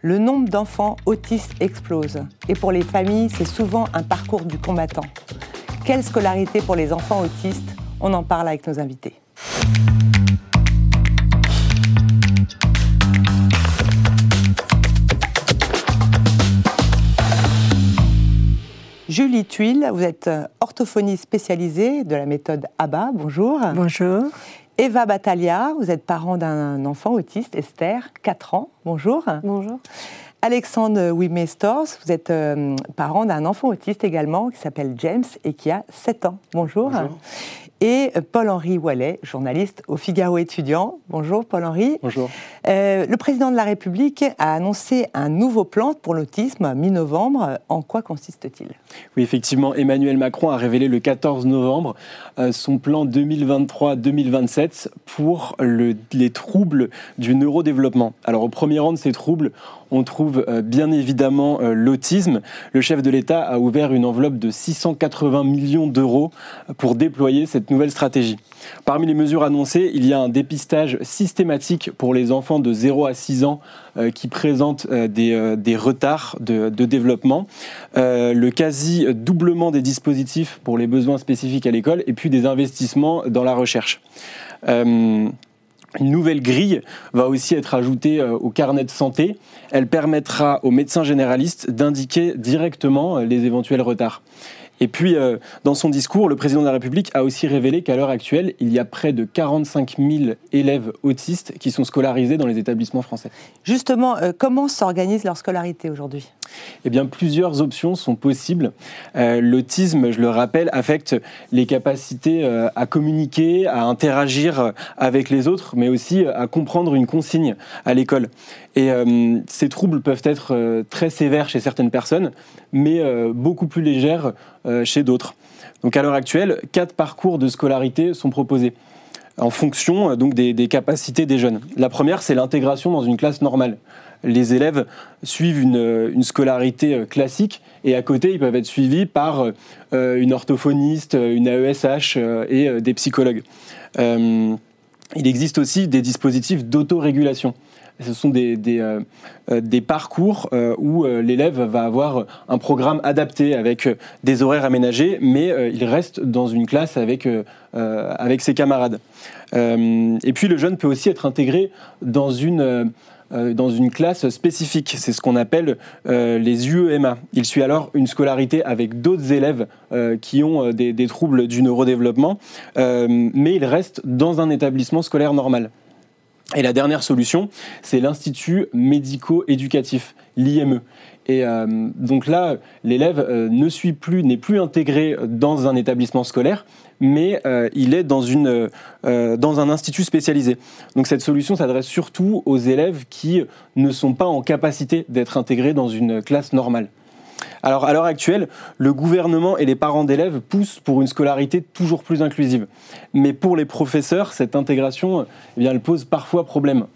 Le nombre d'enfants autistes explose et pour les familles, c'est souvent un parcours du combattant. Quelle scolarité pour les enfants autistes On en parle avec nos invités. Julie Tuile, vous êtes orthophoniste spécialisée de la méthode ABA. Bonjour. Bonjour. Eva Battaglia, vous êtes parent d'un enfant autiste, Esther, 4 ans. Bonjour. Bonjour. Alexandre Wimestors, vous êtes euh, parent d'un enfant autiste également qui s'appelle James et qui a 7 ans. Bonjour. Bonjour. Et Paul-Henri Wallet, journaliste au Figaro étudiant. Bonjour Paul-Henri. Bonjour. Euh, le président de la République a annoncé un nouveau plan pour l'autisme mi-novembre. En quoi consiste-t-il? Oui, effectivement, Emmanuel Macron a révélé le 14 novembre euh, son plan 2023-2027 pour le- les troubles du neurodéveloppement. Alors au premier rang de ces troubles, on trouve euh, bien évidemment euh, l'autisme. Le chef de l'État a ouvert une enveloppe de 680 millions d'euros pour déployer cette nouvelle stratégie. Parmi les mesures annoncées, il y a un dépistage systématique pour les enfants de 0 à 6 ans euh, qui présentent des, retards de, développement, le quasi-doublement des dispositifs pour les besoins spécifiques à l'école et puis des investissements dans la recherche. Une nouvelle grille va aussi être ajoutée euh, au carnet de santé. Elle permettra aux médecins généralistes d'indiquer directement euh, les éventuels retards. Et puis, euh, dans son discours, le président de la République a aussi révélé qu'à l'heure actuelle, il y a près de 45 000 élèves autistes qui sont scolarisés dans les établissements français. Justement, euh, comment s'organise leur scolarité aujourd'hui? Eh bien, plusieurs options sont possibles. Euh, L'autisme, je le rappelle, affecte les capacités à communiquer, à interagir avec les autres, mais aussi à comprendre une consigne à l'école. Et ces troubles peuvent être très sévères chez certaines personnes, mais beaucoup plus légères chez d'autres. Donc, à l'heure actuelle, quatre parcours de scolarité sont proposés en fonction euh, donc des, capacités des jeunes. La première, c'est l'intégration dans une classe normale. Les élèves suivent une, euh, scolarité euh, classique et à côté, ils peuvent être suivis par euh, une orthophoniste, euh, une AESH euh, et euh, des psychologues. Euh, il existe aussi des dispositifs d'autorégulation. Ce sont des, des, euh, euh, parcours euh, où l'élève va avoir un programme adapté avec des horaires aménagés, mais il reste dans une classe avec, avec ses camarades. Et puis le jeune peut aussi être intégré dans une, dans une classe spécifique. C'est ce qu'on appelle les UEMA. Il suit alors une scolarité avec d'autres élèves qui ont des, des troubles du neurodéveloppement, mais il reste dans un établissement scolaire normal. Et la dernière solution, c'est l'Institut médico-éducatif, l'IME. Et euh, donc là, l'élève euh, ne suit plus, n'est plus intégré dans un établissement scolaire, mais euh, il est dans, une, dans un institut spécialisé. Donc cette solution s'adresse surtout aux élèves qui ne sont pas en capacité d'être intégrés dans une classe normale. Alors à l'heure actuelle, le gouvernement et les parents d'élèves poussent pour une scolarité toujours plus inclusive. Mais pour les professeurs, cette intégration, eh elle pose parfois problème.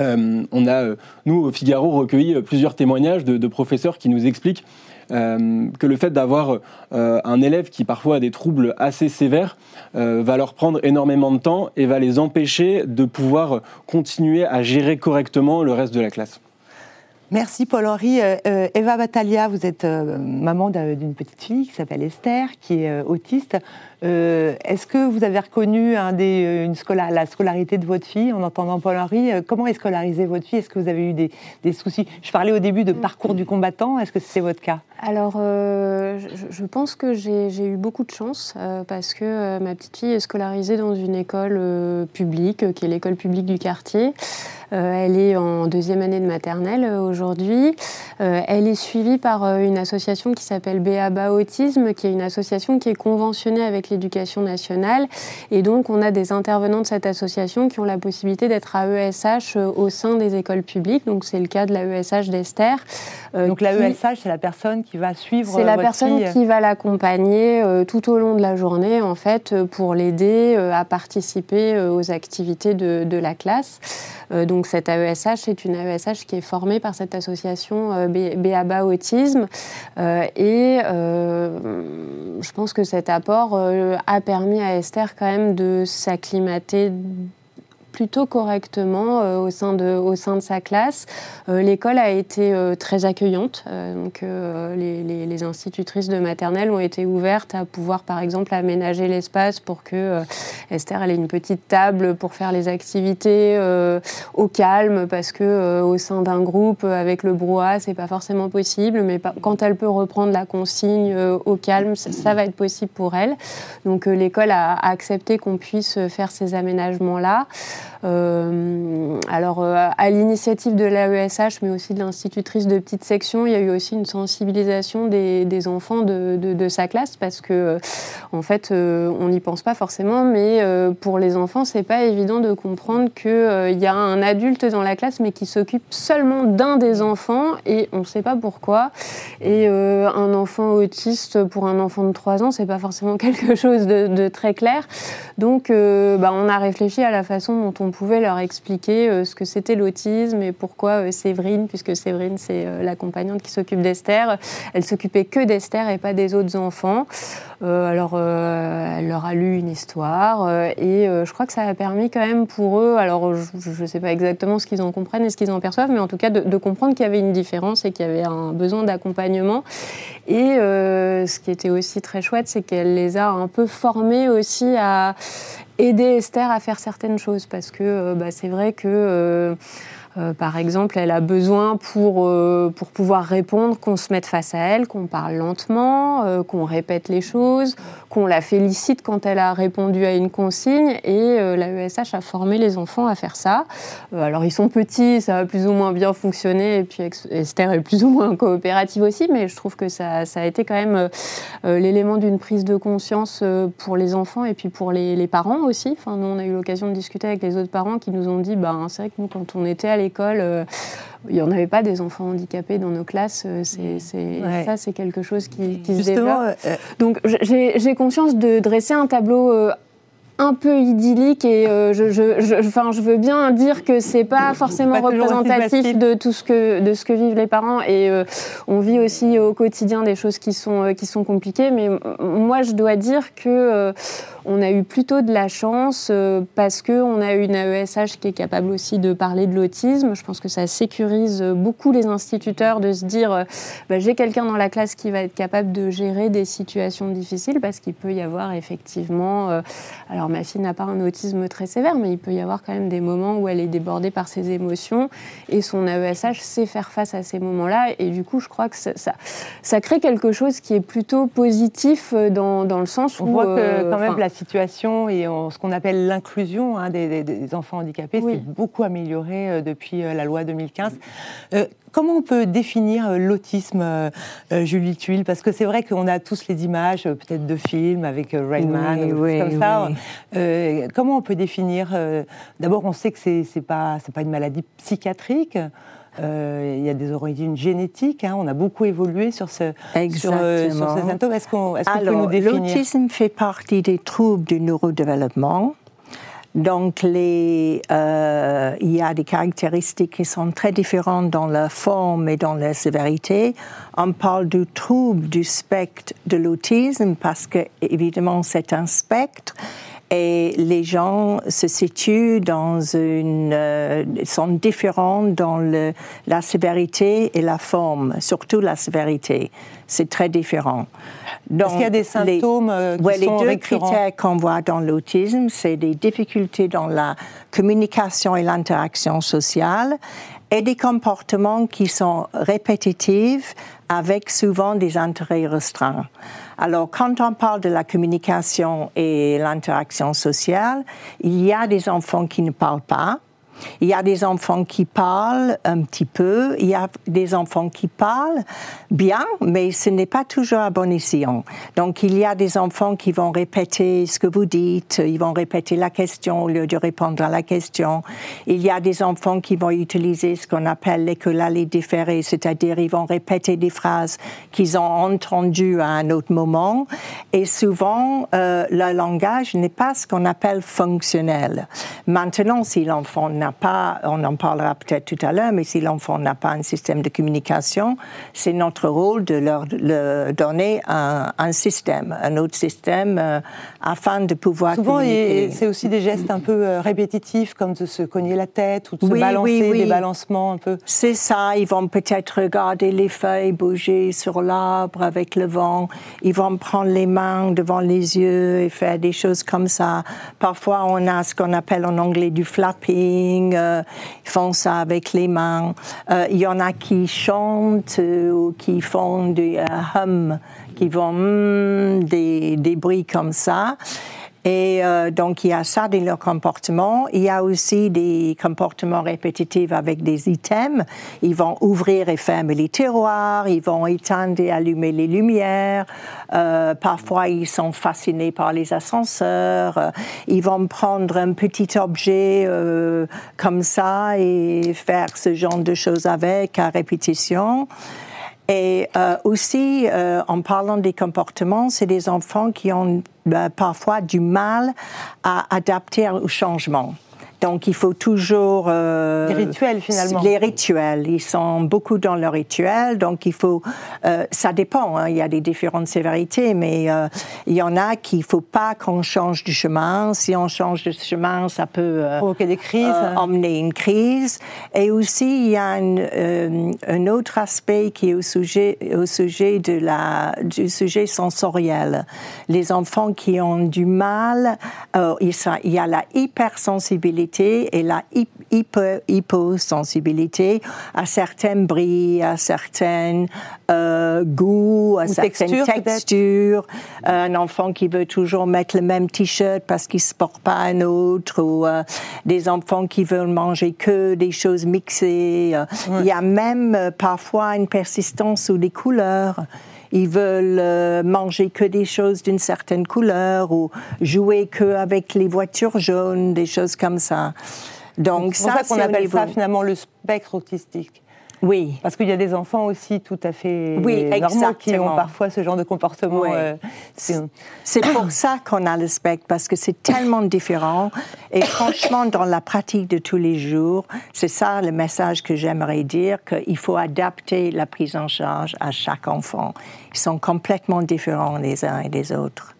Euh, on a, euh, nous, au Figaro, recueilli euh, plusieurs témoignages de, professeurs qui nous expliquent que le fait d'avoir un élève qui parfois a des troubles assez sévères va leur prendre énormément de temps et va les empêcher de pouvoir continuer à gérer correctement le reste de la classe. Merci Paul-Henri. Euh, euh, Eva Battaglia, vous êtes euh, maman d'un- d'une petite fille qui s'appelle Esther, qui est autiste. Euh, Est-ce que vous avez reconnu un des, euh, une scola- la scolarité de votre fille en entendant Paul-Henri Euh, Comment est scolarisée votre fille? Est-ce que vous avez eu des, des soucis? Je parlais au début de parcours du combattant. Est-ce que c'est votre cas? Alors, euh, je, je pense que j'ai eu beaucoup de chance euh, parce que ma petite fille est scolarisée dans une école publique, qui est l'école publique du quartier. Elle est en deuxième année de maternelle aujourd'hui. Elle est suivie par une association qui s'appelle BABA Autisme, qui est une association qui est conventionnée avec l'éducation nationale. Et donc, on a des intervenants de cette association qui ont la possibilité d'être AESH euh, au sein des écoles publiques. Donc, c'est le cas de l'AESH d'Esther. euh, Donc qui- l'AESH, c'est la personne qui va suivre c'est la votre personne fille. qui va l'accompagner euh, tout au long de la journée, en fait, euh, pour l'aider euh, à participer euh, aux activités de, de la classe. Euh, donc cette AESH, c'est une AESH qui est formée par cette association euh, BABA Autisme. Euh, et euh, je pense que cet apport euh, a permis à Esther quand même de s'acclimater plutôt correctement au, sein de, au sein de sa classe. L'école a été très accueillante. donc, les, les, institutrices de maternelle ont été ouvertes à pouvoir, par exemple, aménager l'espace pour que Esther ait une petite table pour faire les activités au calme, parce que au sein d'un groupe avec le brouhaha, c'est pas forcément possible. Mais quand elle peut reprendre la consigne au calme, ça, va être possible pour elle. Donc l'école a accepté qu'on puisse faire ces aménagements-là. Euh, alors, euh, à l'initiative de l'AESH, mais aussi de l'institutrice de petite section, il y a eu aussi une sensibilisation des, enfants de, sa classe parce que, euh, en fait, on n'y pense pas forcément, mais pour les enfants, c'est pas évident de comprendre qu'il y a un adulte dans la classe, mais qui s'occupe seulement d'un des enfants et on ne sait pas pourquoi. Et un enfant autiste pour un enfant de 3 ans, c'est pas forcément quelque chose de, très clair. Donc, bah, on a réfléchi à la façon dont on pouvait leur expliquer euh, ce que c'était l'autisme et pourquoi euh, Séverine, puisque Séverine c'est euh, la compagnante qui s'occupe d'Esther, elle s'occupait que d'Esther et pas des autres enfants. alors elle leur a lu une histoire et je crois que ça a permis quand même pour eux, alors je ne sais pas exactement ce qu'ils en comprennent et ce qu'ils en perçoivent, mais en tout cas de comprendre qu'il y avait une différence et qu'il y avait un besoin d'accompagnement. Et ce qui était aussi très chouette, c'est qu'elle les a un peu formés aussi à aider Esther à faire certaines choses parce que euh, bah, c'est vrai que euh, par exemple, elle a besoin pour, euh, pour pouvoir répondre qu'on se mette face à elle, qu'on parle lentement, euh, qu'on répète les choses, qu'on la félicite quand elle a répondu à une consigne. Et la ESH a formé les enfants à faire ça. alors, ils sont petits, ça a plus ou moins bien fonctionné. Et puis, Esther est plus ou moins coopérative aussi. Mais je trouve que ça, ça a été quand même l'élément d'une prise de conscience pour les enfants et puis pour les, les parents aussi. Enfin, nous, on a eu l'occasion de discuter avec les autres parents qui nous ont dit ben, c'est vrai que nous, quand on était à l'école, euh, il n'y en avait pas des enfants handicapés dans nos classes. Euh, c'est, Ça, c'est quelque chose qui, qui se développe. Euh, Donc, j'ai conscience de dresser un tableau un peu idyllique et euh, je, je, je, enfin, je veux bien dire que c'est pas forcément représentatif de tout ce que de ce que vivent les parents et euh, on vit aussi au quotidien des choses qui sont euh, qui sont compliquées mais moi je dois dire que on a eu plutôt de la chance parce que on a une AESH qui est capable aussi de parler de l'autisme je pense que ça sécurise beaucoup les instituteurs de se dire bah, j'ai quelqu'un dans la classe qui va être capable de gérer des situations difficiles parce qu'il peut y avoir effectivement alors alors ma fille n'a pas un autisme très sévère, mais il peut y avoir quand même des moments où elle est débordée par ses émotions et son AESH sait faire face à ces moments-là. Et du coup, je crois que ça, ça, crée quelque chose qui est plutôt positif euh, dans, dans le sens où... On voit que euh, quand même la situation et ce qu'on appelle l'inclusion hein, des, enfants handicapés s'est beaucoup améliorée euh, depuis la loi 2015. Comment on peut définir euh, l'autisme, euh, euh, Julie Tuile? Parce que c'est vrai qu'on a tous les images, peut-être de films avec Rainman, oui, comme ça. comment on peut définir D'abord, on sait que c'est n'est pas c'est pas une maladie psychiatrique. Il y a des origines génétiques. Hein. on a beaucoup évolué sur, ce, sur, sur ces symptômes. Est-ce qu'on est peut nous définir? L'autisme fait partie des troubles du neurodéveloppement. Donc, les, euh, il y a des caractéristiques qui sont très différentes dans la forme et dans la sévérité. On parle du trouble du spectre de l'autisme parce que, évidemment, c'est un spectre et les gens se situent dans une, euh, sont différents dans le, la sévérité et la forme, surtout la sévérité. C'est très différent. Est-ce qu'il y a des symptômes euh, qui Les deux critères qu'on voit dans l'autisme, c'est des difficultés dans la communication et l'interaction sociale et des comportements qui sont répétitifs avec souvent des intérêts restreints. Alors, quand on parle de la communication et l'interaction sociale, il y a des enfants qui ne parlent pas, il y a des enfants qui parlent un petit peu, il y a des enfants qui parlent bien, mais ce n'est pas toujours à bon escient. Donc il y a des enfants qui vont répéter ce que vous dites, ils vont répéter la question au lieu de répondre à la question. Il y a des enfants qui vont utiliser ce qu'on appelle l'écolalie différée, c'est-à-dire ils vont répéter des phrases qu'ils ont entendues à un autre moment. Et souvent, euh, le langage n'est pas ce qu'on appelle fonctionnel. Maintenant, si l'enfant n'a pas, on en parlera peut-être tout à l'heure, mais si l'enfant n'a pas un système de communication, c'est notre rôle de leur donner un, système, un autre système, euh, afin de pouvoir Souvent, c'est aussi des gestes un peu euh, répétitifs, comme de se cogner la tête ou de se balancer, des balancements un peu. C'est ça, ils vont peut-être regarder les feuilles bouger sur l'arbre avec le vent, ils vont prendre les mains devant les yeux et faire des choses comme ça. Parfois, on a ce qu'on appelle en anglais du flapping, euh, font ça avec les mains. Euh, il y en a qui chantent euh, ou qui font du hum, qui vont hmm, des, des bruits comme ça. Et euh, donc, il y a ça dans leur comportement. Il y a aussi des comportements répétitifs avec des items. Ils vont ouvrir et fermer les tiroirs, ils vont éteindre et allumer les lumières. Euh, parfois, ils sont fascinés par les ascenseurs. ils vont prendre un petit objet euh, comme ça et faire ce genre de choses avec à répétition. Et euh, aussi, euh, en parlant des comportements, c'est des enfants qui ont ben, parfois du mal à adapter au changement. Donc, il faut toujours... Euh, les rituels, finalement. Les rituels. Ils sont beaucoup dans leurs rituels. Donc, il faut... Euh, ça dépend. Hein, il y a des différentes sévérités, mais euh, il y en a qu'il ne faut pas qu'on change du chemin. Si on change de chemin, ça peut... Provoquer des crises. emmener une crise. Et aussi, il y a un, un autre aspect qui est au sujet, au sujet de la, du sujet sensoriel. Les enfants qui ont du mal, il y a la hypersensibilité et la hyposensibilité à certains bruits, à certains euh, goûts, à certaines textures. Un enfant qui veut toujours mettre le même t-shirt parce qu'il ne se porte pas un autre, ou euh, des enfants qui veulent manger que des choses mixées. Euh, il y a même parfois une persistance sous les couleurs ils veulent euh, manger que des choses d'une certaine couleur ou jouer que avec les voitures jaunes, des choses comme ça. Donc, c'est ça, qu'on appelle ça finalement le spectre autistique. Oui. Parce qu'il y a des enfants aussi tout à fait oui, normaux qui ont parfois ce genre de comportement. Euh, c'est pour ça qu'on a le spectre, parce que c'est tellement différent. Et franchement, dans la pratique de tous les jours, c'est ça le message que j'aimerais dire, qu'il faut adapter la prise en charge à chaque enfant. Ils sont complètement différents les uns et les autres.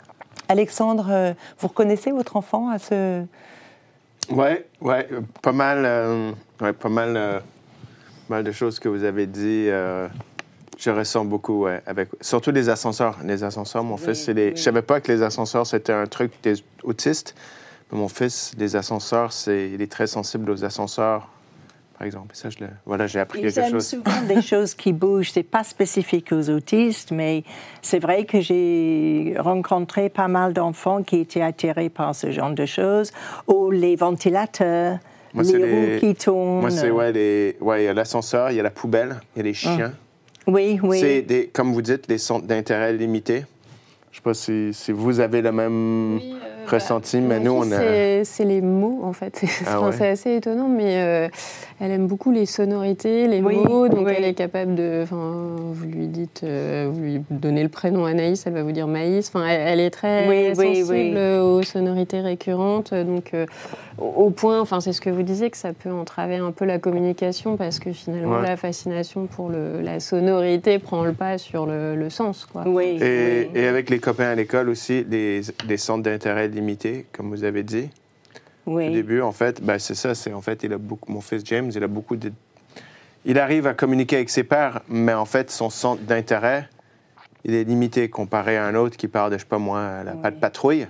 Alexandre, euh, vous reconnaissez votre enfant à ce... Ouais, ouais, pas mal, euh, ouais, pas mal mal de choses que vous avez dit. Euh, je ressens beaucoup, avec surtout les ascenseurs. Les ascenseurs, mon fils, c'est les... je savais pas que les ascenseurs c'était un truc des autistes. Mais mon fils, les ascenseurs, c'est il est très sensible aux ascenseurs. Par exemple, ça, je le... voilà, j'ai appris quelque chose. souvent des choses qui bougent. C'est pas spécifique aux autistes, mais c'est vrai que j'ai rencontré pas mal d'enfants qui étaient attirés par ce genre de choses, ou les ventilateurs. Moi, les roues qui tournent. Moi, c'est, ouais, les... ouais, il y a l'ascenseur, il y a la poubelle, il y a les ah. chiens. Oui, oui. C'est, des, comme vous dites, des centres d'intérêt limités. Je ne sais pas si, si, vous avez le même euh, ressenti, bah, mais nous, on a... C'est les mots, en fait. Ah c'est assez étonnant, mais euh, elle aime beaucoup les sonorités, les mots, donc elle est capable de. Vous lui dites, euh, vous lui donnez le prénom Anaïs, elle va vous dire Maïs. Enfin, elle, est très sensible aux sonorités récurrentes, donc au point, enfin, c'est ce que vous disiez, que ça peut entraver un peu la communication parce que finalement, la fascination pour le, la sonorité prend le pas sur le, sens, quoi. Oui. Et, et, avec les copains à l'école aussi, des, des centres d'intérêt limités, comme vous avez dit. Oui. Au début, en fait, ben, c'est ça. C'est en fait, il a beaucoup. Mon fils James, il a beaucoup de. Il arrive à communiquer avec ses pairs, mais en fait, son centre d'intérêt, il est limité comparé à un autre qui parle de, je sais pas moi, la patte patrouille.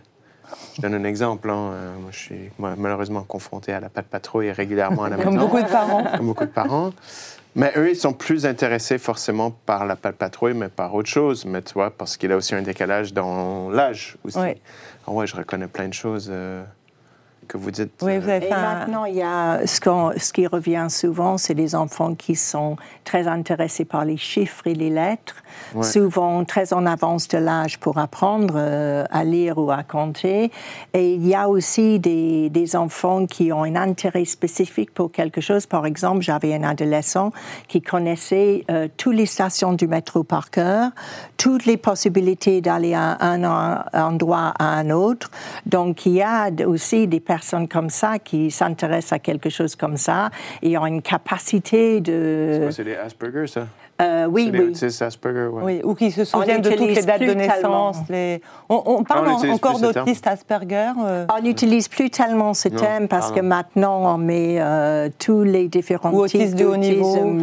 Je donne un exemple. Hein. Moi, je suis malheureusement confronté à la patte patrouille régulièrement à la maison. Comme beaucoup de parents. Comme beaucoup de parents. Mais eux, ils sont plus intéressés forcément par la patte patrouille, mais par autre chose. Mais tu vois, parce qu'il a aussi un décalage dans l'âge aussi. Oui. Ah ouais, je reconnais plein de choses. Euh, que vous dites. Oui, vous avez euh, fait Et maintenant, il y a ce, ce qui revient souvent, c'est des enfants qui sont très intéressés par les chiffres et les lettres, souvent très en avance de l'âge pour apprendre euh, à lire ou à compter. Et il y a aussi des, des, enfants qui ont un intérêt spécifique pour quelque chose. Par exemple, j'avais un adolescent qui connaissait euh, toutes les stations du métro par cœur, toutes les possibilités d'aller à un endroit à un autre. Donc, il y a aussi des personnes personnes comme ça qui s'intéressent à quelque chose comme ça et ont une capacité de. C'est des Asperger, ça? Euh, oui, oui. Asperger, ouais. oui. Ou qui se souviennent de toutes les dates de naissance. Les... On, parle encore d'autistes Asperger euh. On n'utilise plus tellement ce thème parce que maintenant on met euh, tous les différents types de haut niveau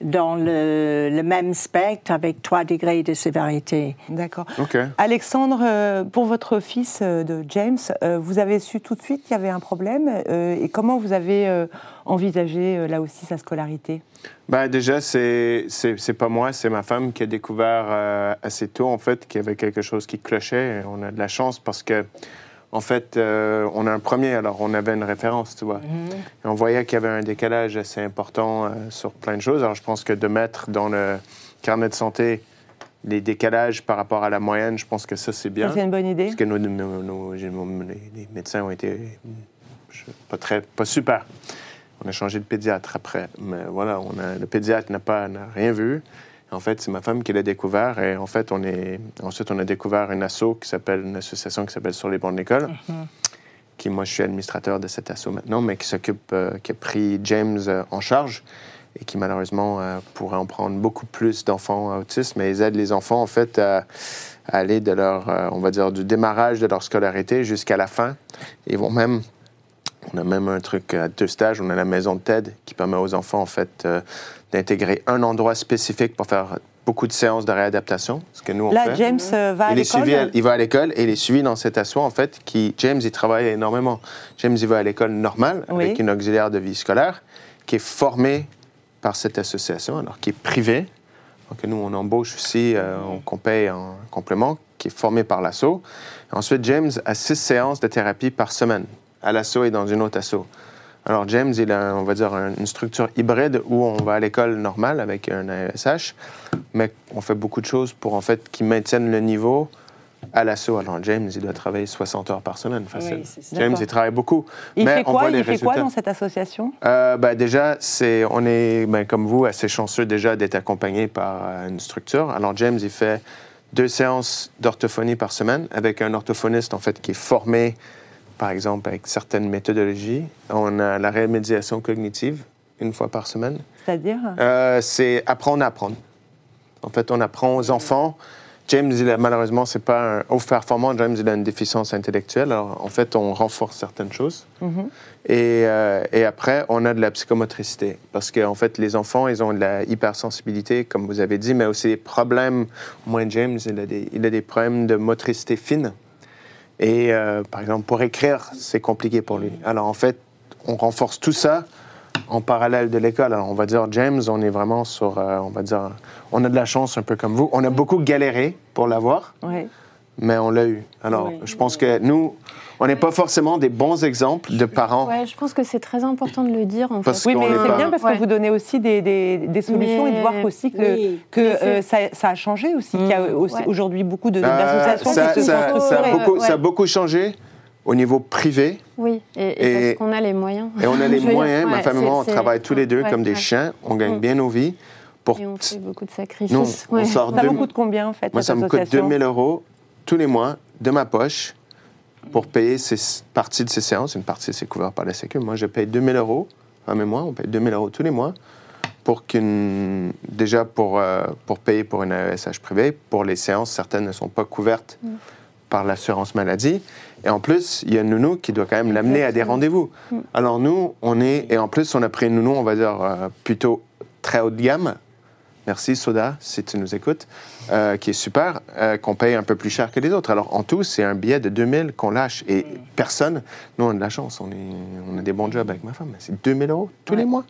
dans le, même spectre avec trois degrés de sévérité. D'accord. Alexandre, euh, pour votre fils euh, de James, euh, vous avez su tout de suite qu'il y avait un problème et comment vous avez envisagé là aussi sa scolarité? Ben, Déjà, c'est pas moi, c'est ma femme qui a découvert assez tôt en fait qu'il y avait quelque chose qui clochait. On a de la chance parce que en fait, euh, on a un premier, alors on avait une référence, tu vois. Mhm. Et on voyait qu'il y avait un décalage assez important euh, sur plein de choses. Alors je pense que de mettre dans le carnet de santé les décalages par rapport à la moyenne, je pense que ça, c'est bien. C'est une bonne idée. Parce que nos, nos, les, médecins ont été pas, très, pas super. On a changé de pédiatre après. Mais voilà, on a, le pédiatre n'a pas rien vu. En fait, c'est ma femme qui l'a découvert. Et en fait, on est... ensuite, on a découvert une asso qui s'appelle, une association qui s'appelle Sur les bancs de l'école. Mhm. Qui, moi, je suis administrateur de cette asso maintenant, mais qui s'occupe, euh, qui a pris James euh, en charge et qui, malheureusement, euh, pourrait en prendre beaucoup plus d'enfants autistes. Mais ils aident les enfants, en fait, à, aller de leur, on va dire, du démarrage de leur scolarité jusqu'à la fin. Ils vont même on a même un truc à deux stages. On a la maison de TED qui permet aux enfants, en fait, d'intégrer un endroit spécifique pour faire beaucoup de séances de réadaptation, ce que nous on Là, James euh, va à l'école. Il va à l'école et il est suivi dans cet assaut en fait. Qui James, il travaille énormément. James, il va à l'école normale avec une auxiliaire de vie scolaire qui est formée par cette association, alors qui est privée. Donc nous, on embauche aussi, euh, qu'on paye en complément, qui est formée par l'assaut. Ensuite, James a six séances de thérapie par semaine à l'assaut et dans une autre assaut. Alors, James, il a, on va dire, une structure hybride où on va à l'école normale avec un AESH, mais on fait beaucoup de choses pour, en fait, qui maintiennent le niveau à l'assaut. Alors, James, il doit travailler 60 heures par semaine, facile. James, il travaille beaucoup. Il mais fait quoi, on voit il fait quoi dans cette association? Euh, ben, Déjà, c'est, on est, ben, comme vous, assez chanceux déjà d'être accompagné par euh, une structure. Alors, James, il fait deux séances d'orthophonie par semaine avec un orthophoniste, en fait, qui est formé par exemple, avec certaines méthodologies. On a la rémédiation cognitive une fois par semaine. C'est-à-dire? Euh, C'est apprendre à apprendre. En fait, on apprend aux enfants. James, il a, malheureusement, c'est pas un haut performant. James, il a une déficience intellectuelle. Alors, en fait, on renforce certaines choses. Mm-hmm. et, euh, et, après, on a de la psychomotricité. Parce qu'en en fait, les enfants, ils ont de la hypersensibilité, comme vous avez dit, mais aussi des problèmes. Au moins, James, il a des, il a des problèmes de motricité fine. Et euh, par exemple, pour écrire, c'est compliqué pour lui. Alors en fait, on renforce tout ça en parallèle de l'école. Alors on va dire, James, on est vraiment sur, euh, on va dire, on a de la chance un peu comme vous. On a beaucoup galéré pour l'avoir, mais on l'a eu. Alors je pense que nous, on n'est pas forcément des bons exemples de parents. Ouais, je pense que c'est très important de le dire. En fait. Oui, mais c'est bien parce que vous donnez aussi des, des, solutions et de voir aussi que, que euh, ça, ça, a changé aussi, qu'il y a mm. aujourd'hui beaucoup euh, d'associations ça, qui se ça, sont ça, a beaucoup, ça a beaucoup changé au niveau privé. Oui, et, parce qu'on a les moyens. Et on a les moyens. Ma femme et moi, on travaille tous les deux comme des chiens. On gagne mm. bien nos vies. Pour... Et on fait beaucoup de sacrifices. Non, on sort ça vous coûte combien en fait Moi, ça me coûte 2000 euros tous les mois de ma poche pour payer ces parties de ces séances. Une partie, c'est couvert par la Sécu. Moi, je paye 2000 euros mes mois. On paye 2000 euros tous les mois pour qu'une déjà pour, euh, pour payer pour une AESH privée. Pour les séances, certaines ne sont pas couvertes mm. par l'assurance maladie. Et en plus, il y a une nounou qui doit quand même l'amener à des rendez-vous. Mm. Alors nous, on est... Et en plus, on a pris une nounou, on va dire, euh, plutôt très haut de gamme. Merci, Soda, si tu nous écoutes. Euh, qui est super, euh, qu'on paye un peu plus cher que les autres. Alors, en tout, c'est un billet de 2000 qu'on lâche. Et personne, nous, on a de la chance, on, est, on a des bons jobs avec ma femme. C'est 2000 euros tous les mois.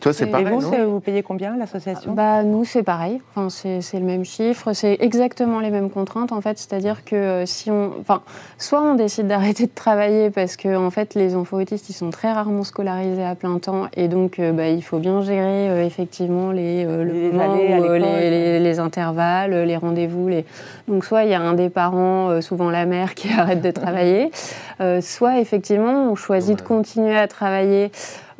Toi, c'est pareil. Et vous, vous payez combien l'association? Bah, Nous, c'est pareil. Enfin, c'est le même chiffre. C'est exactement les mêmes contraintes, en fait. C'est-à-dire que euh, si on. Enfin, soit on décide d'arrêter de travailler parce que, en fait, les enfants autistes, ils sont très rarement scolarisés à plein temps. Et donc, euh, bah, il faut bien gérer, euh, effectivement, les, le les, les, intervalles, les rendez-vous. Les... Donc, soit il y a un des parents, souvent la mère, qui arrête de travailler. soit, effectivement, on choisit de continuer à travailler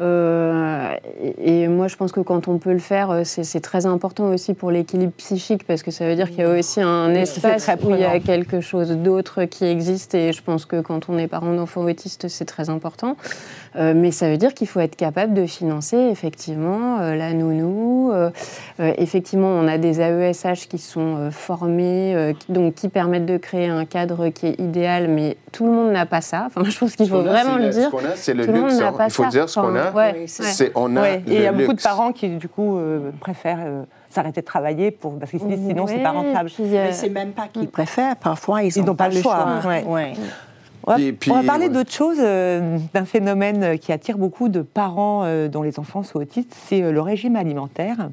Euh, et, moi, je pense que quand on peut le faire, euh, c'est très important aussi pour l'équilibre psychique, parce que ça veut dire qu'il y a aussi un espace où il y a quelque chose d'autre qui existe. Et je pense que quand on est parent d'enfants autistes, c'est très important. Euh, mais ça veut dire qu'il faut être capable de financer effectivement la nounou. effectivement, on a des AESH qui sont formés, donc qui permettent de créer un cadre qui est idéal, mais tout le monde n'a pas ça. Enfin, je pense qu'il faut vraiment le dire. C'est le luxe. Hein. Il faut dire ce qu'on a c'est on a. Et il y a beaucoup de parents qui du coup euh, préfèrent euh, s'arrêter de travailler pour parce que sinon c'est pas rentable. Mais c'est même pas qu'ils préfèrent. Parfois ils n'ont pas, le choix. On va, parler d'autre chose, euh, d'un phénomène qui attire beaucoup de parents dont les enfants sont autistes, c'est le régime alimentaire,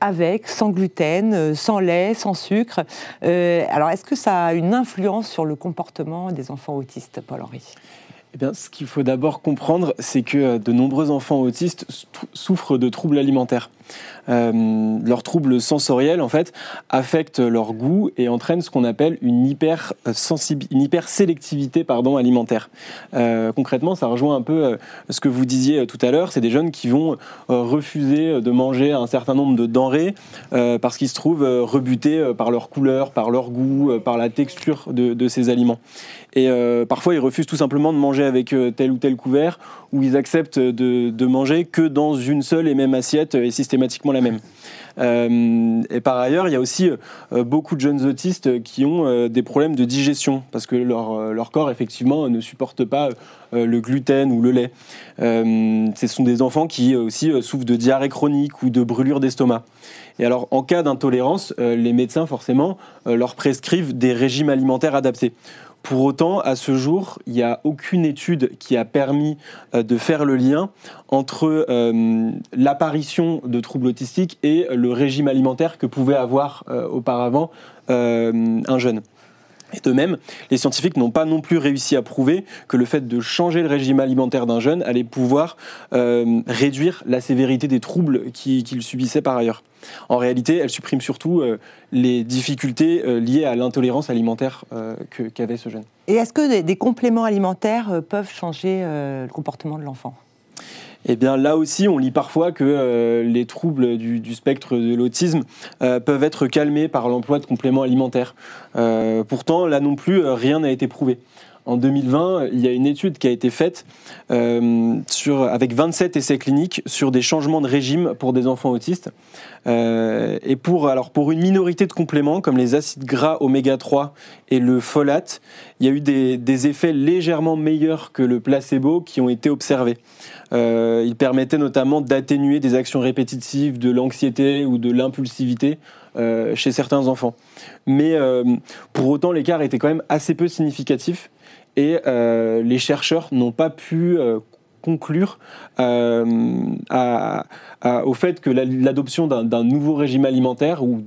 avec, sans gluten, sans lait, sans sucre. alors, est-ce que ça a une influence sur le comportement des enfants autistes, Paul-Henri? Eh bien, ce qu'il faut d'abord comprendre, c'est que euh, de nombreux enfants autistes souffrent de troubles alimentaires. Euh, leurs troubles sensoriels, en fait, affectent leur goût et entraînent ce qu'on appelle une hyper une hyper sélectivité alimentaire. Euh, concrètement, ça rejoint un peu ce que vous disiez tout à l'heure. C'est des jeunes qui vont refuser de manger un certain nombre de denrées parce qu'ils se trouvent rebutés par leur couleur, par leur goût, par la texture de ces aliments. Et euh, parfois, ils refusent tout simplement de manger avec euh, tel ou tel couvert, ou ils acceptent de, de, manger que dans une seule et même assiette et systématiquement la même. Euh, et par ailleurs, il y a aussi beaucoup de jeunes autistes qui ont des problèmes de digestion parce que leur, leur corps, effectivement, ne supporte pas le gluten ou le lait. ce sont des enfants qui aussi souffrent de diarrhée chronique ou de brûlure d'estomac. Et alors, en cas d'intolérance, les médecins, forcément, leur prescrivent des régimes alimentaires adaptés. Pour autant, à ce jour, il n'y a aucune étude qui a permis euh, de faire le lien entre euh, l'apparition de troubles autistiques et le régime alimentaire que pouvait avoir euh, auparavant un jeune. Et de même, les scientifiques n'ont pas non plus réussi à prouver que le fait de changer le régime alimentaire d'un jeune allait pouvoir euh, réduire la sévérité des troubles qu'il subissait par ailleurs. En réalité, elle supprime surtout euh, les difficultés euh, liées à l'intolérance alimentaire qu'avait ce jeune. Et est-ce que des compléments alimentaires peuvent changer le comportement de l'enfant? Eh bien là aussi, on lit parfois que euh, les troubles du, spectre de l'autisme euh, peuvent être calmés par l'emploi de compléments alimentaires. Euh, pourtant, là non plus, rien n'a été prouvé. En 2020, il y a une étude qui a été faite sur, avec 27 essais cliniques sur des changements de régime pour des enfants autistes. et pour, alors pour une minorité de compléments, comme les acides gras oméga 3 et le folate, il y a eu des, effets légèrement meilleurs que le placebo qui ont été observés. Euh, il permettait notamment d'atténuer des actions répétitives, de l'anxiété ou de l'impulsivité euh, chez certains enfants. Mais euh, pour autant, l'écart était quand même assez peu significatif et les chercheurs n'ont pas pu conclure au fait que l'adoption d'un nouveau régime alimentaire ou,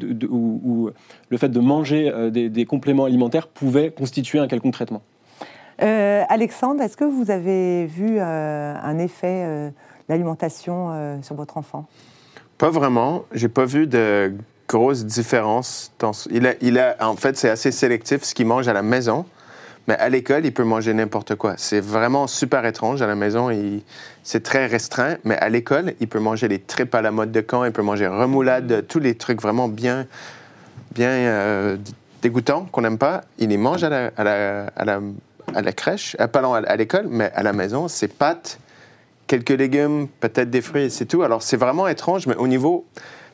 le fait de manger des compléments alimentaires pouvait constituer un quelconque traitement. Euh, Alexandre, est-ce que vous avez vu euh, un effet euh, d'alimentation sur votre enfant? Pas vraiment. J'ai pas vu de grosses différences. Il, a, il a, en fait, c'est assez sélectif ce qu'il mange à la maison. Mais à l'école, il peut manger n'importe quoi. C'est vraiment super étrange. À la maison, c'est très restreint. Mais à l'école, il peut manger les tripes à la mode de camp, il peut manger remoulade, tous les trucs vraiment bien, bien dégoûtants qu'on n'aime pas. Il les mange à la, à la, à la à la crèche, euh, pas à l'école, mais à la maison, c'est pâtes, quelques légumes, peut-être des fruits, c'est tout. Alors c'est vraiment étrange, mais au niveau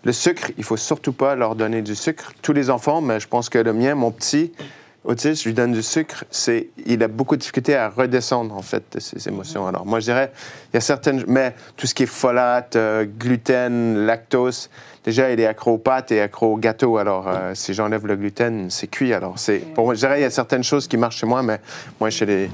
le sucre, il faut surtout pas leur donner du sucre. Tous les enfants, mais je pense que le mien, mon petit autiste, je lui donne du sucre, c'est, il a beaucoup de difficulté à redescendre en fait de ses émotions. Alors moi je dirais, il y a certaines, mais tout ce qui est folate, euh, gluten, lactose, déjà, il est accro aux pâtes et accro aux gâteaux. Alors, euh, si j'enlève le gluten, c'est cuit. Alors, c'est, pour moi, je dirais, il y a certaines choses qui marchent chez moi, mais moi, chez les,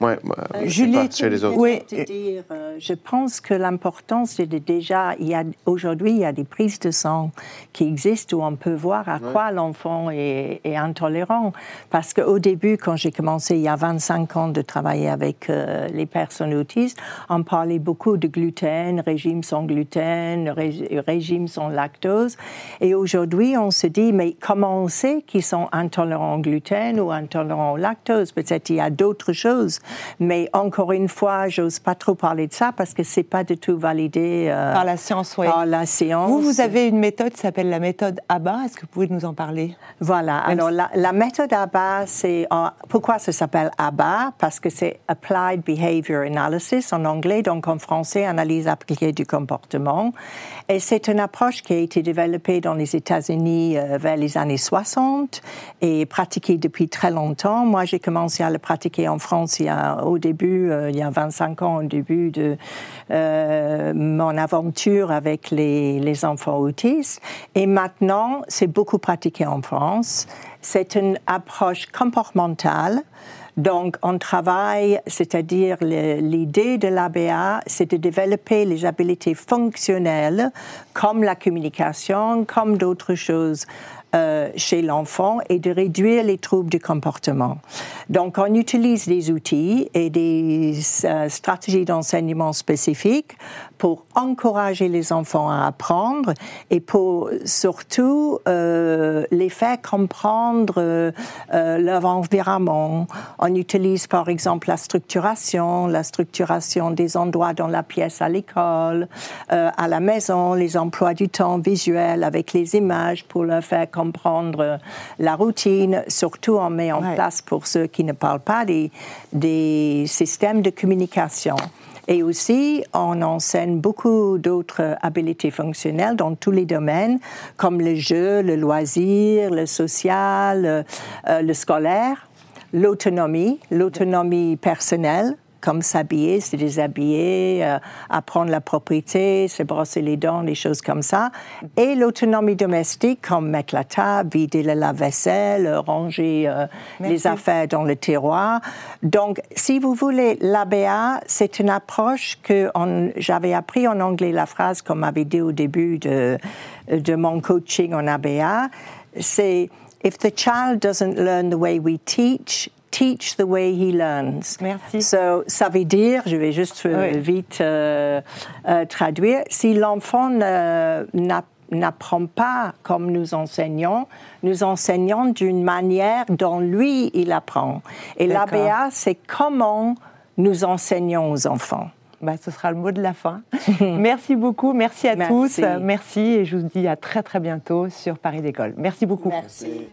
Ouais, bah, euh, Julie, chez les autres. Oui. Dire, euh, je pense que l'important, c'est de déjà, il y a, aujourd'hui, il y a des prises de sang qui existent où on peut voir à quoi l'enfant est, intolérant. Parce qu'au début, quand j'ai commencé il y a 25 ans de travailler avec euh, les personnes autistes, on parlait beaucoup de gluten, régime sans gluten, régime sans lactose. Et aujourd'hui, on se dit, mais comment on sait qu'ils sont intolérants au gluten ou intolérants au lactose? Peut-être il y a d'autres choses Mais encore une fois, j'ose pas trop parler de ça parce que c'est pas du tout validé euh, par la science. Par la science. Vous, vous avez une méthode qui s'appelle la méthode ABBA. Est-ce que vous pouvez nous en parler? Voilà. Alors la, méthode ABBA, c'est pourquoi ça s'appelle ABBA? Parce que c'est Applied Behavior Analysis en anglais, donc en français, analyse appliquée du comportement. Et c'est une approche qui a été développée dans les États-Unis euh, vers les années 60 et pratiquée depuis très longtemps. Moi, j'ai commencé à le pratiquer en France il y a, au début, euh, il y a 25 ans, au début de euh, mon aventure avec les, les enfants autistes. Et maintenant, c'est beaucoup pratiqué en France. C'est une approche comportementale donc, on travaille, c'est-à-dire l'idée de l'ABA, c'est de développer les habiletés fonctionnelles comme la communication, comme d'autres choses euh, chez l'enfant et de réduire les troubles du comportement. Donc, on utilise des outils et des euh, stratégies d'enseignement spécifiques pour encourager les enfants à apprendre et pour surtout euh, les faire comprendre leur environnement. On utilise par exemple la structuration, la structuration des endroits dans la pièce à l'école, à la maison, les emplois du temps visuels avec les images pour leur faire comprendre la routine. Surtout, on met en place pour ceux qui ne parlent pas des, des systèmes de communication. Et aussi, on enseigne beaucoup d'autres habiletés fonctionnelles dans tous les domaines, comme le jeu, le loisir, le social, euh, le scolaire, l'autonomie, l'autonomie personnelle comme s'habiller, se déshabiller, euh, apprendre la propriété, se brosser les dents, des choses comme ça. Et l'autonomie domestique, comme mettre la table, vider le lave-vaisselle, ranger euh, les affaires dans le tiroir. Donc, si vous voulez, l'ABA, c'est une approche que j'avais appris en anglais la phrase, comme m'avait dit au début de, de mon coaching en ABA, c'est If the child doesn't learn the way we teach, teach the way he learns. Merci. So, ça veut dire, je vais juste euh, vite euh, euh, traduire, si l'enfant n'apprend pas comme nous enseignons, nous enseignons d'une manière dont lui, il apprend. Et l'ABA, c'est comment nous enseignons aux enfants. Bah, ce sera le mot de la fin. merci beaucoup, merci à tous. Merci et je vous dis à très très bientôt sur Paris d'école. Merci beaucoup. Merci.